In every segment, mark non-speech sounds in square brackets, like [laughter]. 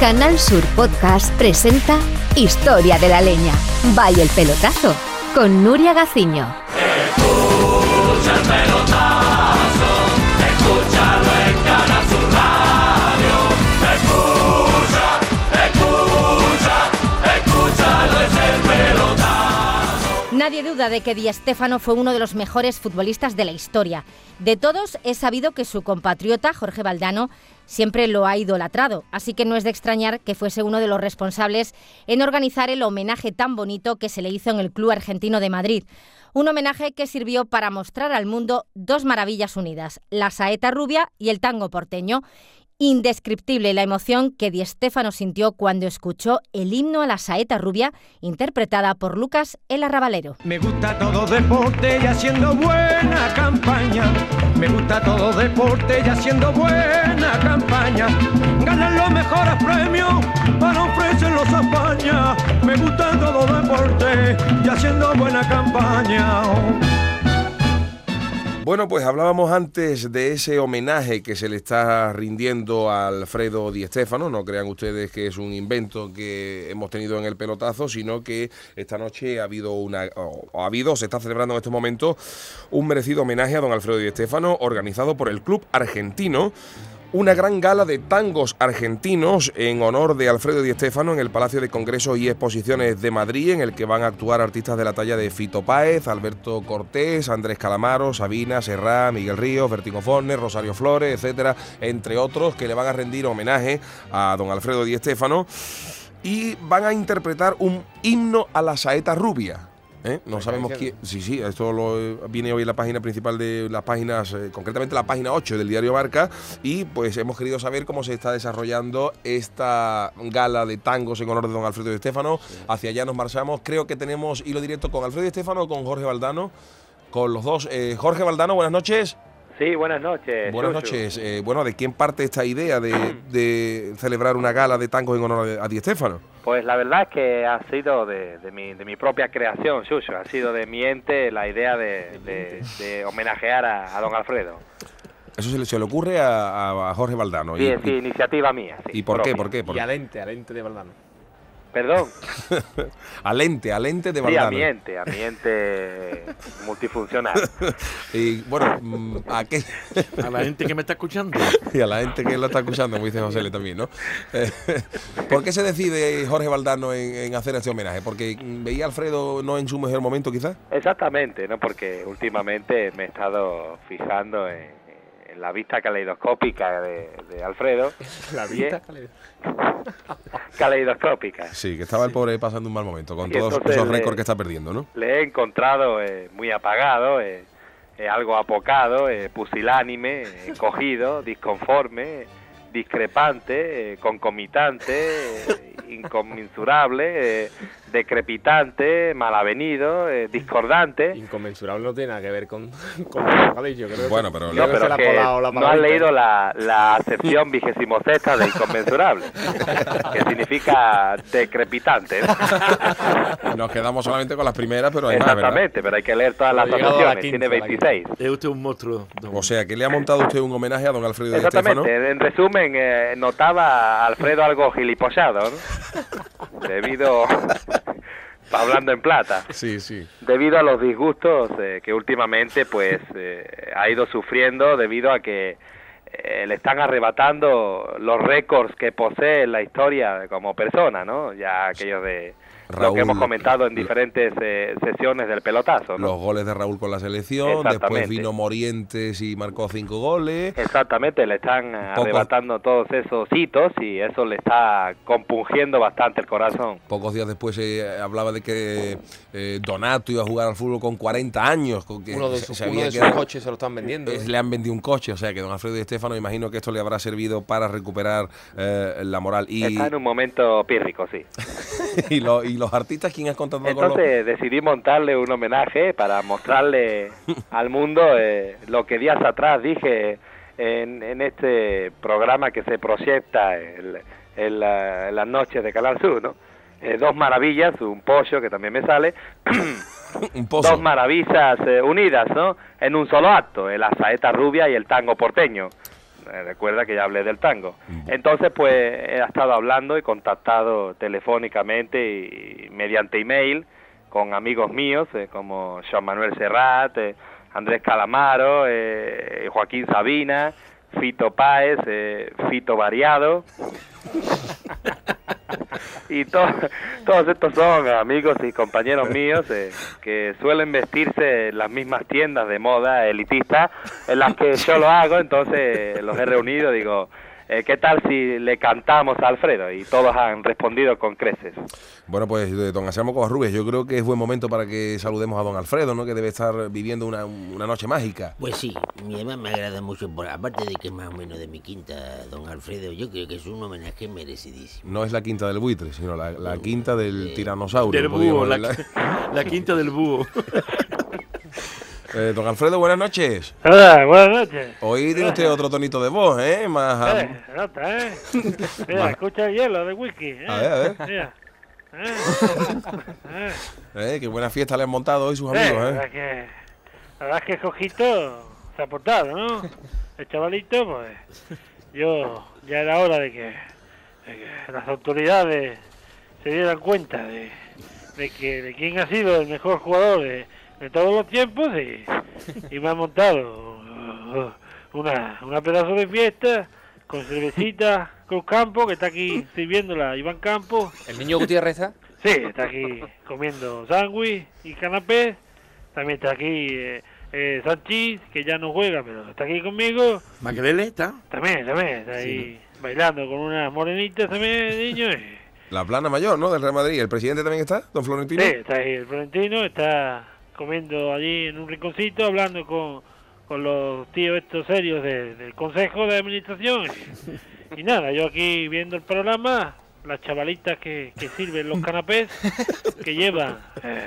Canal Sur Podcast presenta Historia de la Leña. Vaya el pelotazo con Nuria Gaciño. Nadie duda de que Di Stéfano fue uno de los mejores futbolistas de la historia. De todos es sabido que su compatriota Jorge Valdano siempre lo ha idolatrado, así que no es de extrañar que fuese uno de los responsables en organizar el homenaje tan bonito que se le hizo en el Club Argentino de Madrid. Un homenaje que sirvió para mostrar al mundo dos maravillas unidas, la saeta rubia y el tango porteño, Indescriptible la emoción que Di Stéfano sintió cuando escuchó el himno a la saeta rubia interpretada por Lucas el Arrabalero. Me gusta todo deporte y haciendo buena campaña. Me gusta todo deporte y haciendo buena campaña. Ganan los mejores premios para ofrecerlos a España. Me gusta todo deporte y haciendo buena campaña. Bueno, pues hablábamos antes de ese homenaje que se le está rindiendo a Alfredo Di Stéfano. No crean ustedes que es un invento que hemos tenido en el pelotazo, sino que esta noche ha habido una, o ha habido, se está celebrando en este momento un merecido homenaje a don Alfredo Di Stéfano, organizado por el Club Argentino una gran gala de tangos argentinos en honor de Alfredo Di Stéfano en el Palacio de Congresos y Exposiciones de Madrid, en el que van a actuar artistas de la talla de Fito Páez, Alberto Cortés, Andrés Calamaro, Sabina, Serrá, Miguel Ríos, Bertigo Fornes, Rosario Flores, etcétera, entre otros, que le van a rendir homenaje a don Alfredo Di Stéfano y van a interpretar un himno a la saeta rubia. ¿Eh? No sabemos quién. Sí, sí, esto lo, viene hoy en la página principal de las páginas, eh, concretamente la página 8 del diario Barca, y pues hemos querido saber cómo se está desarrollando esta gala de tangos en honor de don Alfredo de Estéfano. Hacia allá nos marchamos. Creo que tenemos hilo directo con Alfredo de Estéfano o con Jorge Valdano. Con los dos. Eh, Jorge Valdano, buenas noches. Sí, buenas noches. Buenas noches. bueno, ¿de quién parte esta idea de, [clears throat] celebrar una gala de tangos en honor a Di Stéfano? Pues la verdad es que ha sido de, mi, de mi, propia creación, Suso. Ha sido de mi ente la idea de, homenajear a, don Alfredo. Eso se le, se le ocurre a, Jorge Valdano. Sí, es iniciativa mía. ¿Y por qué? ¿Por qué? Y al ente, al ente de Valdano. Perdón. [laughs] alente, alente de Valdano. Sí, ambiente, ambiente [laughs] multifuncional. [laughs] y bueno, mm, ¿a qué? a la gente que me está escuchando. y a la gente que lo está escuchando, como dice José Le también, ¿no? ¿Por qué se decide Jorge Valdano en, hacer este homenaje? ¿Porque veía a Alfredo no en su mejor momento, quizás? Exactamente, ¿no? Porque últimamente me he estado fijando en la vista caleidoscópica de, Alfredo. [laughs] La vista caleidoscópica. Sí, que estaba el pobre pasando un mal momento con todos esos récords que está perdiendo, ¿no? Le he encontrado eh, muy apagado, eh, eh, algo apocado, pusilánime, [laughs] cogido, disconforme, discrepante, concomitante, inconmensurable decrepitante, malavenido, eh, discordante. Inconmensurable no tiene nada que ver con, [laughs] con lo que Bueno, pero, no, pero que no has leído la, la acepción vigésimo sexta de inconmensurable, [laughs] que significa decrepitante. [laughs] Nos quedamos solamente con las primeras, pero hay Exactamente, pero hay que leer todas las acepciones, tiene 26. Es usted un monstruo. O sea, que le ha montado usted un homenaje a don Alfredo Exactamente, en resumen, eh, notaba a Alfredo algo gilipollado, ¿no? Debido [laughs] hablando en plata. Sí, sí. Debido a los disgustos eh, que últimamente pues eh, ha ido sufriendo debido a que eh, le están arrebatando los récords que posee en la historia como persona, ¿no? Ya aquellos de lo que hemos comentado en diferentes eh, sesiones del pelotazo. Los goles de Raúl con la selección, después vino Morientes y marcó cinco goles. Exactamente, le están arrebatando todos esos hitos y eso le está compungiendo bastante el corazón. Pocos días después se hablaba de que eh, Donato iba a jugar al fútbol con 40 años. Con que uno de, sus, coches se lo están vendiendo. le han vendido un coche, o sea que don Alfredo y Estefano, imagino que esto le habrá servido para recuperar eh, la moral. Y... Está en un momento pírrico, sí. [laughs] y, lo, y los artistas quién has Entonces decidí montarle un homenaje para mostrarle [laughs] al mundo eh, lo que días atrás dije en, este programa que se proyecta en, las noches de Canal Sur, ¿no? Eh, dos maravillas, un pollo que también me sale, [coughs] dos maravillas eh, unidas, ¿no? En un solo acto, el saeta rubia y el tango porteño. Eh, recuerda que ya hablé del tango. Entonces, pues he estado hablando y contactado telefónicamente y mediante email con amigos míos eh, como Jean Manuel Serrat, eh, Andrés Calamaro, eh, Joaquín Sabina, Fito Páez, Fito Variado. [laughs] y to- todos estos son amigos y compañeros míos eh, que suelen vestirse en las mismas tiendas de moda elitistas en las que yo lo hago, entonces los he reunido, digo, eh, ¿qué tal si le cantamos a Alfredo? Y todos han respondido con creces. Bueno, pues de don Anselmo Covarrubias, yo creo que es buen momento para que saludemos a don Alfredo, ¿no? Que debe estar viviendo una, una noche mágica. Pues sí, mi además me agrada mucho, por, aparte de que es más o menos de mi quinta, don Alfredo, yo creo que es un homenaje merecidísimo. No es la quinta del buitre, sino la, la quinta del tiranosaurio. Del búho, la, [laughs] la quinta del búho. [laughs] Eh, don Alfredo, buenas noches. Hola, buenas noches. Hoy tiene usted otro tonito de voz, ¿eh? Más... Eh, se nota, ¿eh? [laughs] Mira, escucha el hielo de whisky. ¿eh? A ver, a ver. Mira. [laughs] Eh, eh, Eh, qué buena fiesta le han montado hoy sus eh, amigos, la ¿eh? verdad que, la verdad es que Jojito se ha portado, ¿no? El chavalito, pues, yo, ya era hora de que, de que las autoridades se dieran cuenta de, de que de quién ha sido el mejor jugador de, de todos los tiempos y, y me ha montado uh, una, una pedazo de fiesta con cervecita Cruz Campo, que está aquí sirviéndola Iván Campos. ¿El niño Gutiérrez está? Sí, está aquí comiendo sándwich y canapés. También está aquí eh, eh, Sanchis, que ya no juega, pero está aquí conmigo. ¿Maquelele está? También, también, está ahí bailando con unas morenitas también, niño. y- La plana mayor, ¿no? Del Real Madrid. ¿El presidente también está, don Florentino? Sí, está ahí el Florentino, está comiendo allí en un rinconcito, hablando con, con los tíos estos serios de- del Consejo de Administración. Y, [laughs] y nada, yo aquí viendo el programa, las chavalitas que, que sirven los canapés, que llevan eh,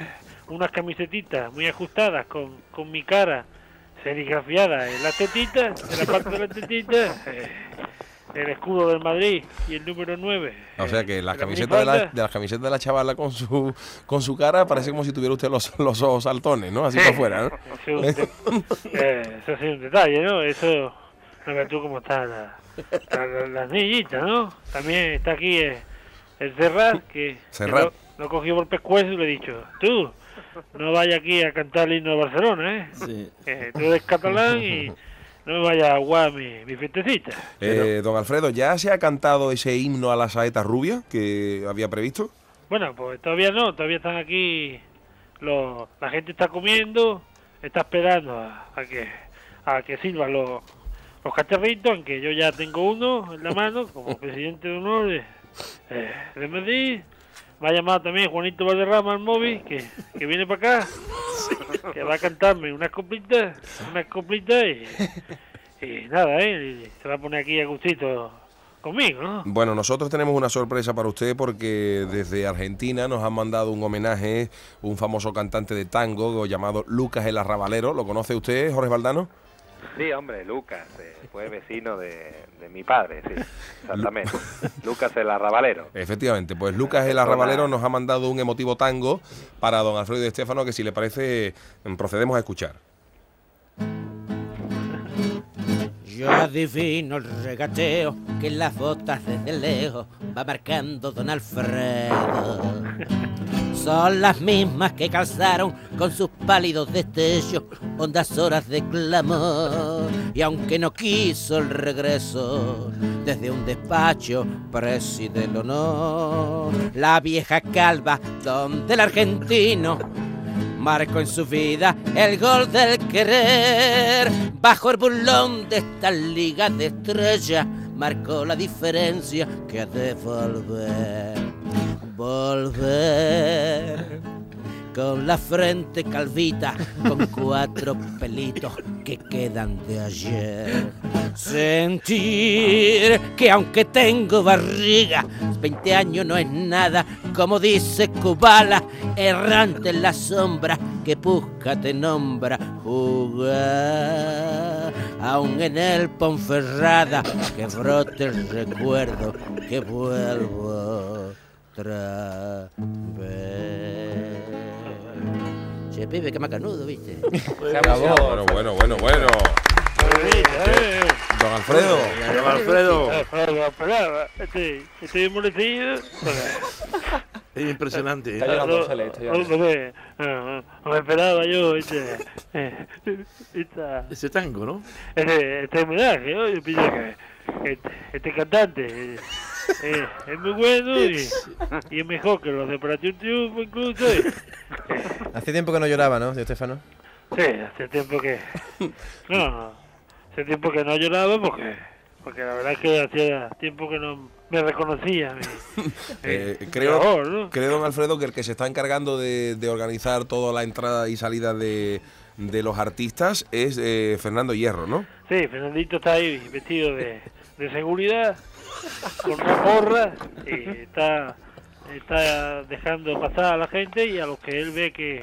unas camisetitas muy ajustadas con, con mi cara serigrafiada en las tetitas, en la parte de las tetitas, eh, el escudo del Madrid y el número 9. O sea que las la camisetas de la, de las camisetas de la chavala con su con su cara parece como si tuviera usted los, los ojos saltones, ¿no? Así Sí. para afuera, ¿no? [laughs] Eso, es un de- eh, eso sí es un detalle, ¿no? Eso, no tú cómo están la, la- la- las niñitas, ¿no? También está aquí eh, el Serrat, que, lo, lo cogió por pescuezo y le he dicho, tú, no vayas aquí a cantar el himno de Barcelona, ¿eh? Sí. Eh, tú eres catalán y [laughs] no me vayas a aguar mi, mi fiestecita. Eh, don Alfredo, ¿ya se ha cantado ese himno a la saeta rubia que había previsto? Bueno, pues todavía no, todavía están aquí, los, la gente está comiendo, está esperando a, a que a que sirvan los, los cacharritos, aunque yo ya tengo uno en la mano como [laughs] presidente de honor de, eh, de Madrid. Me ha llamado también Juanito Valderrama al móvil, que, que viene para acá, que va a cantarme unas coplitas, unas coplitas y, nada, ¿eh? Se va a poner aquí a gustito conmigo, ¿no? Bueno, nosotros tenemos una sorpresa para usted porque desde Argentina nos han mandado un homenaje, un famoso cantante de tango llamado Lucas el Arrabalero. ¿Lo conoce usted, Jorge Valdano? Sí, hombre, Lucas, eh, fue vecino de, de mi padre, sí, exactamente. Lucas el arrabalero. Efectivamente, pues Lucas el Arrabalero nos ha mandado un emotivo tango para don Alfredo de Estefano que si le parece procedemos a escuchar. Yo adivino el regateo que en las botas desde lejos va marcando don Alfredo. Son las mismas que calzaron con sus pálidos destellos hondas horas de clamor. Y aunque no quiso el regreso, desde un despacho preside el honor. La vieja calva donde el argentino marcó en su vida el gol del querer. Bajo el burlón de esta liga de estrellas, marcó la diferencia que ha de volver. Volver. Con la frente calvita, con cuatro pelitos que quedan de ayer. Sentir que aunque tengo barriga, 20 años no es nada, como dice Kubala, errante en la sombra que busca te nombra jugar. Aún en el Ponferrada, que brote el recuerdo, que vuelvo otra vez. Che, pibe, que macanudo, ¿viste? [laughs] Bueno, bueno, bueno, bueno. Maravilla, ¿eh? Don Alfredo. Don Alfredo. Alfredo, esperaba. Estoy, estoy molestido. [laughs] Es impresionante. Está llorando, Ángeles, está llorando. Hombre, no, no me esperaba yo este, eh, esta, Ese tango, ¿no? este, este homenaje, ¿no? Yo que este, este cantante eh, eh, es muy bueno y, [laughs] y es mejor que los de Operación Triunfo incluso. y- [laughs] Hace tiempo que no lloraba, ¿no, Estefano? sí, hace tiempo que... [laughs] No, no, hace tiempo que no lloraba porque, porque la verdad es que hacía tiempo que no me reconocía. mi- Eh, mi creo, ¿no? creo, don Alfredo, que el que se está encargando de, de organizar toda la entrada y salida de, de los artistas es eh, Fernando Hierro, ¿no? Sí, Fernandito está ahí vestido de, de seguridad, [laughs] con una gorra, y está, está dejando pasar a la gente y a los que él ve que,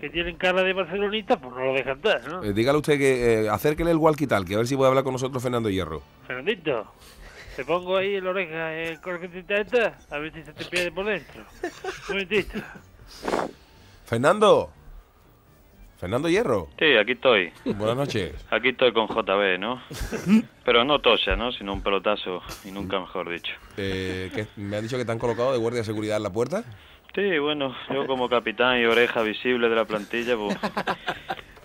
que tienen cara de barcelonista, pues no lo dejan entrar, ¿no? Eh, dígale usted que eh, acérquele el walkie-talkie, a ver si puede hablar con nosotros Fernando Hierro. Fernandito, te pongo ahí en la oreja el corquetita esta, a ver si se te pierde por dentro. Un momentito. Fernando. Fernando Hierro. Sí, aquí estoy. Buenas noches. Aquí estoy con JB, ¿no? Pero no tocha, ¿no? Sino un pelotazo, y nunca mejor dicho. Eh, que me han dicho que te han colocado de guardia de seguridad en la puerta. Sí, bueno, yo como capitán y oreja visible de la plantilla, pues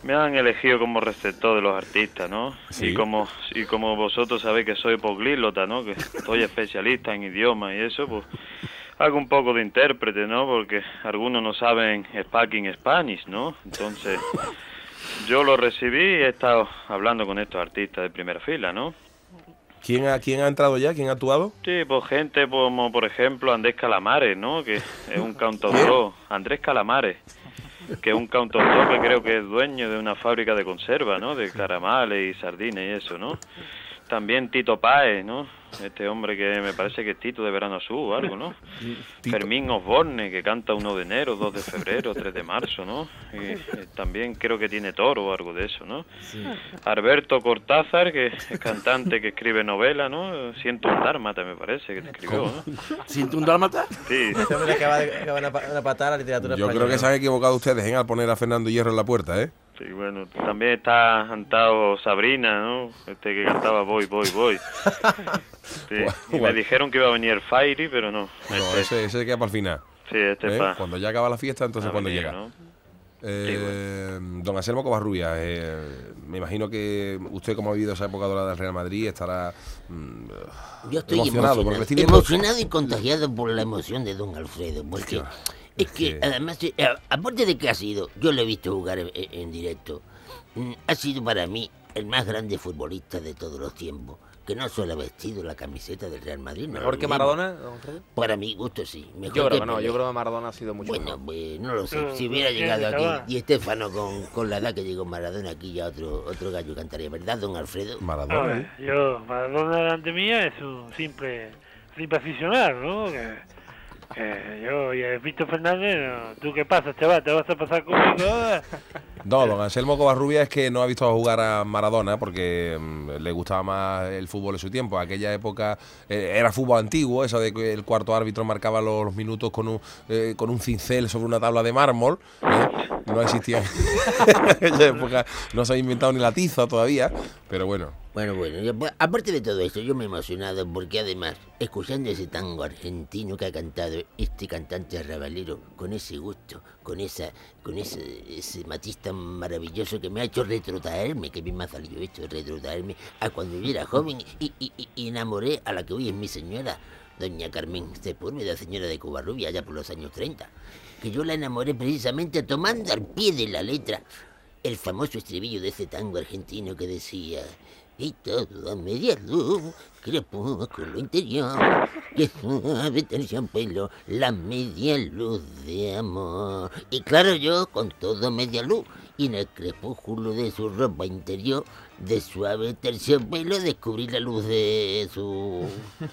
me han elegido como receptor de los artistas, ¿no? Sí. Y como y como vosotros sabéis que soy poglíglota, ¿no? Que soy especialista en idiomas y eso, pues hago un poco de intérprete, ¿no? Porque algunos no saben speaking Spanish, ¿no? Entonces [laughs] yo lo recibí y he estado hablando con estos artistas de primera fila, ¿no? ¿Quién ha, ¿Quién ha entrado ya? ¿Quién ha actuado? Sí, pues gente como por ejemplo Andrés Calamares, ¿no? Que es un cantautor. Andrés Calamares, que es un cantautor que creo que es dueño de una fábrica de conserva, ¿no? De caramales y sardinas y eso, ¿no? También Tito Páez, ¿no? Este hombre que me parece que es Tito de Verano Azul o algo, ¿no? [laughs] Tito. Fermín Osborne, que canta 1 de enero, 2 de febrero, 3 de marzo, ¿no? Y eh, también creo que tiene toro o algo de eso, ¿no? Alberto Cortázar, que es cantante que escribe novela, ¿no? Siento un dármata, me parece, que te escribió, ¿no? [laughs] ¿Siente un dálmata? Sí, Este hombre acaba de, acaba de una, pa- una patada a la literatura Yo creo que se han equivocado ustedes en al poner a Fernando Hierro en la puerta, ¿eh? Sí, bueno, también está cantado Sabrina, ¿no? Este que cantaba Voy, Voy, Voy. [laughs] Sí, y me dijeron que iba a venir Fairy, pero no. No, Este- ese, ese queda para el final. sí, este ¿eh? pa- Cuando ya acaba la fiesta, entonces cuando venir, llega. ¿no? Eh, Don Anselmo Covarrubia, eh, me imagino que usted, como ha vivido esa época dorada del Real Madrid, estará mm, Yo estoy emocionado, emocionado, porque estoy emocionado y contagiado por la emoción de don Alfredo, porque es que Sí. además, eh, a- aparte de que ha sido, yo lo he visto jugar en, en directo, mm, ha sido para mí el más grande futbolista de todos los tiempos, que no solo ha vestido la camiseta del Real Madrid. no ¿Mejor que. Maradona, don Alfredo? Para mi gusto sí. Mejor Yo creo que que no, yo creo que Maradona ha sido mucho Bueno, mejor. pues no lo sé. No, Si hubiera llegado aquí y Estefano con, con la edad que llegó Maradona aquí ya otro otro gallo cantaría, ¿verdad, don Alfredo? Maradona. ver, yo, Maradona delante mía es un simple, simple aficionado, ¿no? Que, que yo y Víctor Fernández, ¿tú qué pasa, chaval? ¿Te vas a pasar conmigo? [laughs] No, don Anselmo Covarrubia es que no ha visto jugar a Maradona porque mm, le gustaba más el fútbol en su tiempo. Aquella época eh, era fútbol antiguo, eso de que el cuarto árbitro marcaba los, los minutos con un, eh, con un cincel sobre una tabla de mármol. ¿eh? No existía en [laughs] aquella época, no se había inventado ni la tiza todavía, pero bueno. Bueno, bueno, pues, aparte de todo esto, yo me he emocionado porque además, escuchando ese tango argentino que ha cantado este cantante rabalero, con ese gusto, con esa, con ese, ese matiz tan maravilloso que me ha hecho retrotraerme, que bien me ha salido esto, retrotraerme a cuando yo era joven y, y- enamoré a la que hoy es mi señora, doña Carmen Sepúlveda, señora de Covarrubia, allá por los años 30, que yo la enamoré precisamente tomando al pie de la letra el famoso estribillo de ese tango argentino que decía y todo media luz, crepúsculo interior, que suave terciopelo, la media luz de amor. Y claro, yo con todo media luz, y en el crepúsculo de su ropa interior, de suave terciopelo, descubrí la luz de su,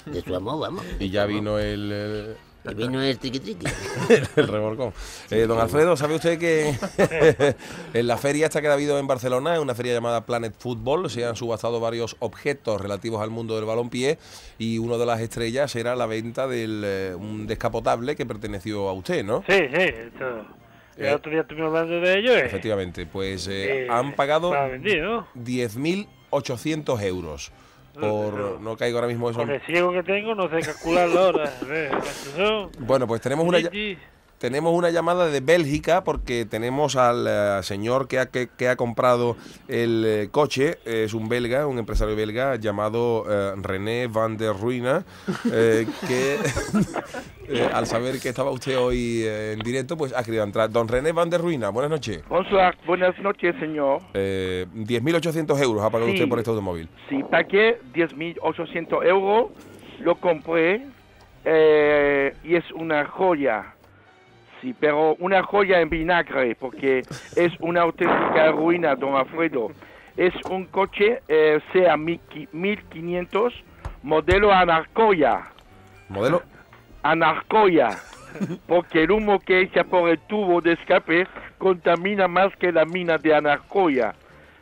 de su amor, vamos. Y ya vino el- Y vino el triqui triqui. [laughs] el revolcón. Eh, don Alfredo, ¿sabe usted que [laughs] en la feria esta que ha habido en Barcelona, en una feria llamada Planet Football, se han subastado varios objetos relativos al mundo del balompié y una de las estrellas era la venta de un descapotable que perteneció a usted, ¿no? Sí, sí, esto, el Eh. otro día estuvimos hablando de ello. eh, Efectivamente, pues eh, eh, han pagado para vender, ¿no? 10.800 euros por no caigo ahora mismo eso. Con el ciego que tengo no sé calcularlo ahora. Bueno, pues tenemos una, tenemos una llamada de Bélgica porque tenemos al eh, señor que ha, que, que ha comprado el eh, coche, es un belga, un empresario belga llamado eh, René van der Ruina, eh, que [laughs] eh, al saber que estaba usted hoy en directo, pues ha querido entrar. Don René van der Ruina, buenas noches. Bonsoir, buenas noches, señor. Eh, 10.800 euros ha pagado Sí. usted por este automóvil. Sí, pagué 10.800 euros, lo compré y es una joya. Sí, pero una joya en vinagre, porque es una auténtica ruina, don Alfredo. Es un coche eh, SEA 1500, modelo Anarcoya. ¿Modelo? Anarcoya. Porque el humo que echa por el tubo de escape contamina más que la mina de Anarcoya.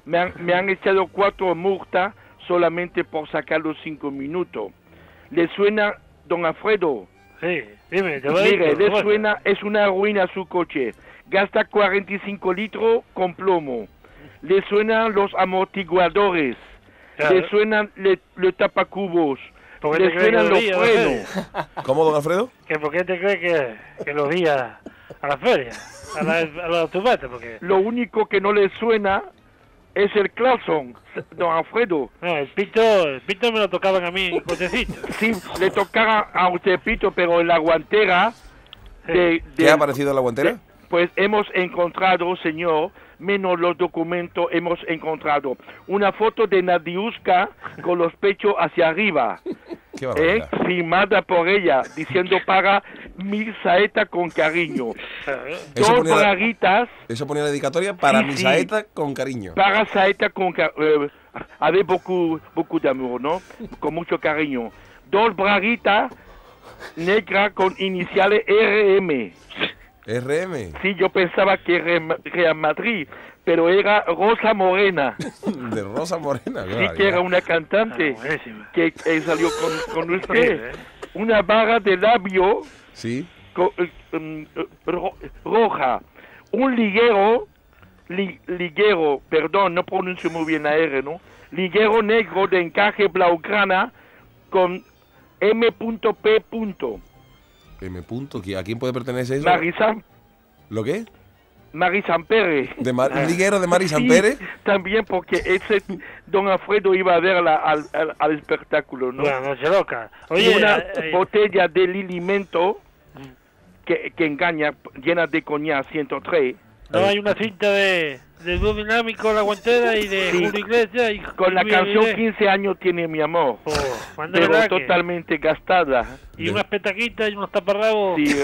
Me han, me han echado cuatro multas solamente por sacar los cinco minutos. ¿Le suena, don Alfredo? Sí, dime, te lo Mire, digo, le suena, es una ruina su coche. Gasta 45 litros con plomo. Le suenan los amortiguadores. Claro. Le suenan le, los tapacubos. ¿Por qué Le te suenan lo los a la frenos. ¿Cómo, don Alfredo? ¿Que ¿Por qué te crees que, que los vi a, a la feria? A, la, a los automates, porque... Lo único que no le suena es el claxon, don Alfredo. No, el pito, el pito me lo tocaban a mí en cochecito. Sí, le tocara a usted pito, pero en la guantera de, ¿Qué ha aparecido en la guantera? Pues hemos encontrado, señor, menos los documentos, hemos encontrado una foto de Nadiuska con los pechos hacia arriba, ¿eh? firmada por ella, diciendo para mi saeta con cariño. Eso Dos braguitas Eso ponía la dedicatoria para Sí, mi saeta con cariño. para saeta con ca- eh, avec beaucoup, beaucoup d'amour, ¿no? Con mucho cariño. Dos braguitas negras con iniciales RM. RM. Sí, yo pensaba que Real Madrid, pero era Rosa Morena. [laughs] De Rosa Morena. Sí, que era una cantante Ah, que salió con, con [laughs] usted. ¿eh? Una barra de labio Sí. eh, mm, eh, ro- roja. Un liguero, li- liguero, perdón, no pronuncio muy bien la R, ¿no? Liguero negro de encaje blaugrana con M.P. M. Punto. ¿qui- ¿A quién puede pertenecer eso? Marisan, ¿Lo qué? Marisan Pérez. ¿De Mar- un liguero de Mari Sí, Sampere? También porque ese don Alfredo iba a verla al, al, al espectáculo, ¿no? Una noche loca. Y Oye, una eh, eh, botella de lilimento que, que engaña, llena de coñac 103. no hay una cinta de, de dúo dinámico, la guantera y de Sí. Julio Iglesias y Con la y Luis canción Aguilé. 15 años tiene mi amor, Oh, pero la totalmente gastada. Y unas petaquitas y unos taparrabos. Sí,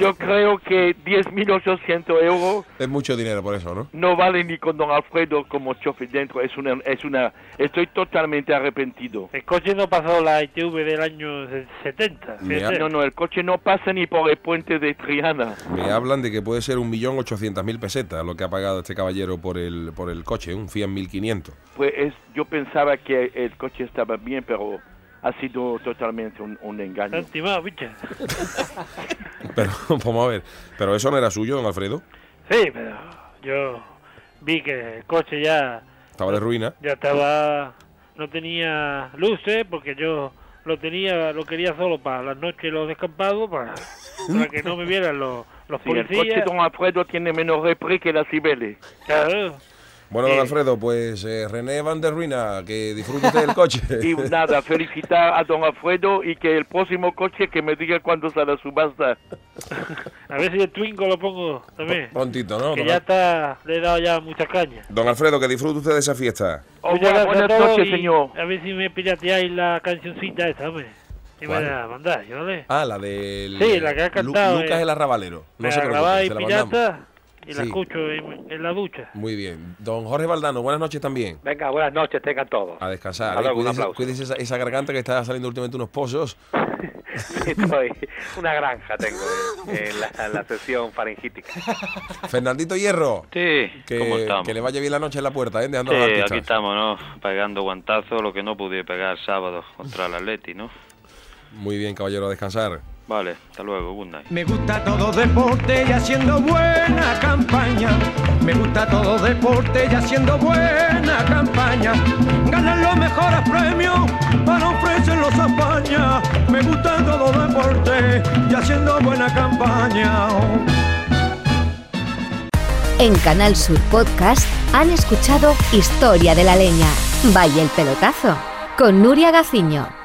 yo creo que 10.800 euros Es mucho dinero por eso, ¿no? no vale ni con don Alfredo como chofer dentro. Es una, es una, estoy totalmente arrepentido. El coche no pasó la ITV del año se- 70. Me fíjate. No, no, el coche no pasa ni por el puente de Triana. Me hablan de que puede ser 1.800.000 pesetas lo que ha pagado este caballero por el, por el coche, un Fiat 1500. Pues es, yo pensaba que el coche estaba bien, pero ha sido totalmente un, un engaño. estimado. [laughs] Pero, vamos a ver, pero eso no era suyo, don Alfredo. Sí, pero yo vi que el coche ya, Estaba de ruina. ya estaba, no tenía luces porque yo lo tenía, lo quería solo para las noches y los descampados para, para que no me vieran los, los Sí, el coche policías. don Alfredo tiene menos repre que la Cibeles. Claro. Bueno, don Eh. Alfredo, pues eh, René Van der Ruina, que disfrute usted del coche. [laughs] Y nada, felicitar a don Alfredo y que el próximo coche que me diga cuándo sale a subasta. [laughs] A ver si el Twingo lo pongo también. Prontito, ¿no? Que Don, ya Al- está, le he dado ya mucha caña. don Alfredo, que disfrute usted de esa fiesta. Oh, Muchas buena- gracias buenas todos noches, señor. A ver si me pirateáis la cancioncita esa, hombre. Y me la mandáis, ¿vale? Ah, la del... Sí, la que ha Lu- cantado, Lucas eh. el Arrabalero. No me preocupe, se la mandamos. Y la Sí. escucho en, en la ducha. Muy bien. Don Jorge Valdano, buenas noches también. Venga, buenas noches, tengan todos. A descansar. ¿eh? luego, un cuídese esa, esa garganta que está saliendo últimamente unos pozos. [laughs] Estoy, una granja tengo en la, en la sesión faringítica. Fernandito Hierro. Sí, ¿cómo Que, estamos? que le vaya bien la noche en la puerta, ¿eh? Dejando Sí, a aquí estamos, ¿no? Pegando guantazos, lo que no pude pegar sábado contra el Atleti, ¿no? Muy bien, caballero, a descansar. Vale, hasta luego, good night. Me gusta todo deporte y haciendo buena campaña. Me gusta todo deporte y haciendo buena campaña. Ganan los mejores premios para ofrecerlos a España. Me gusta todo deporte y haciendo buena campaña. En Canal Sur Podcast han escuchado Historia de la Leña. Vaya el pelotazo con Nuria Gaciño.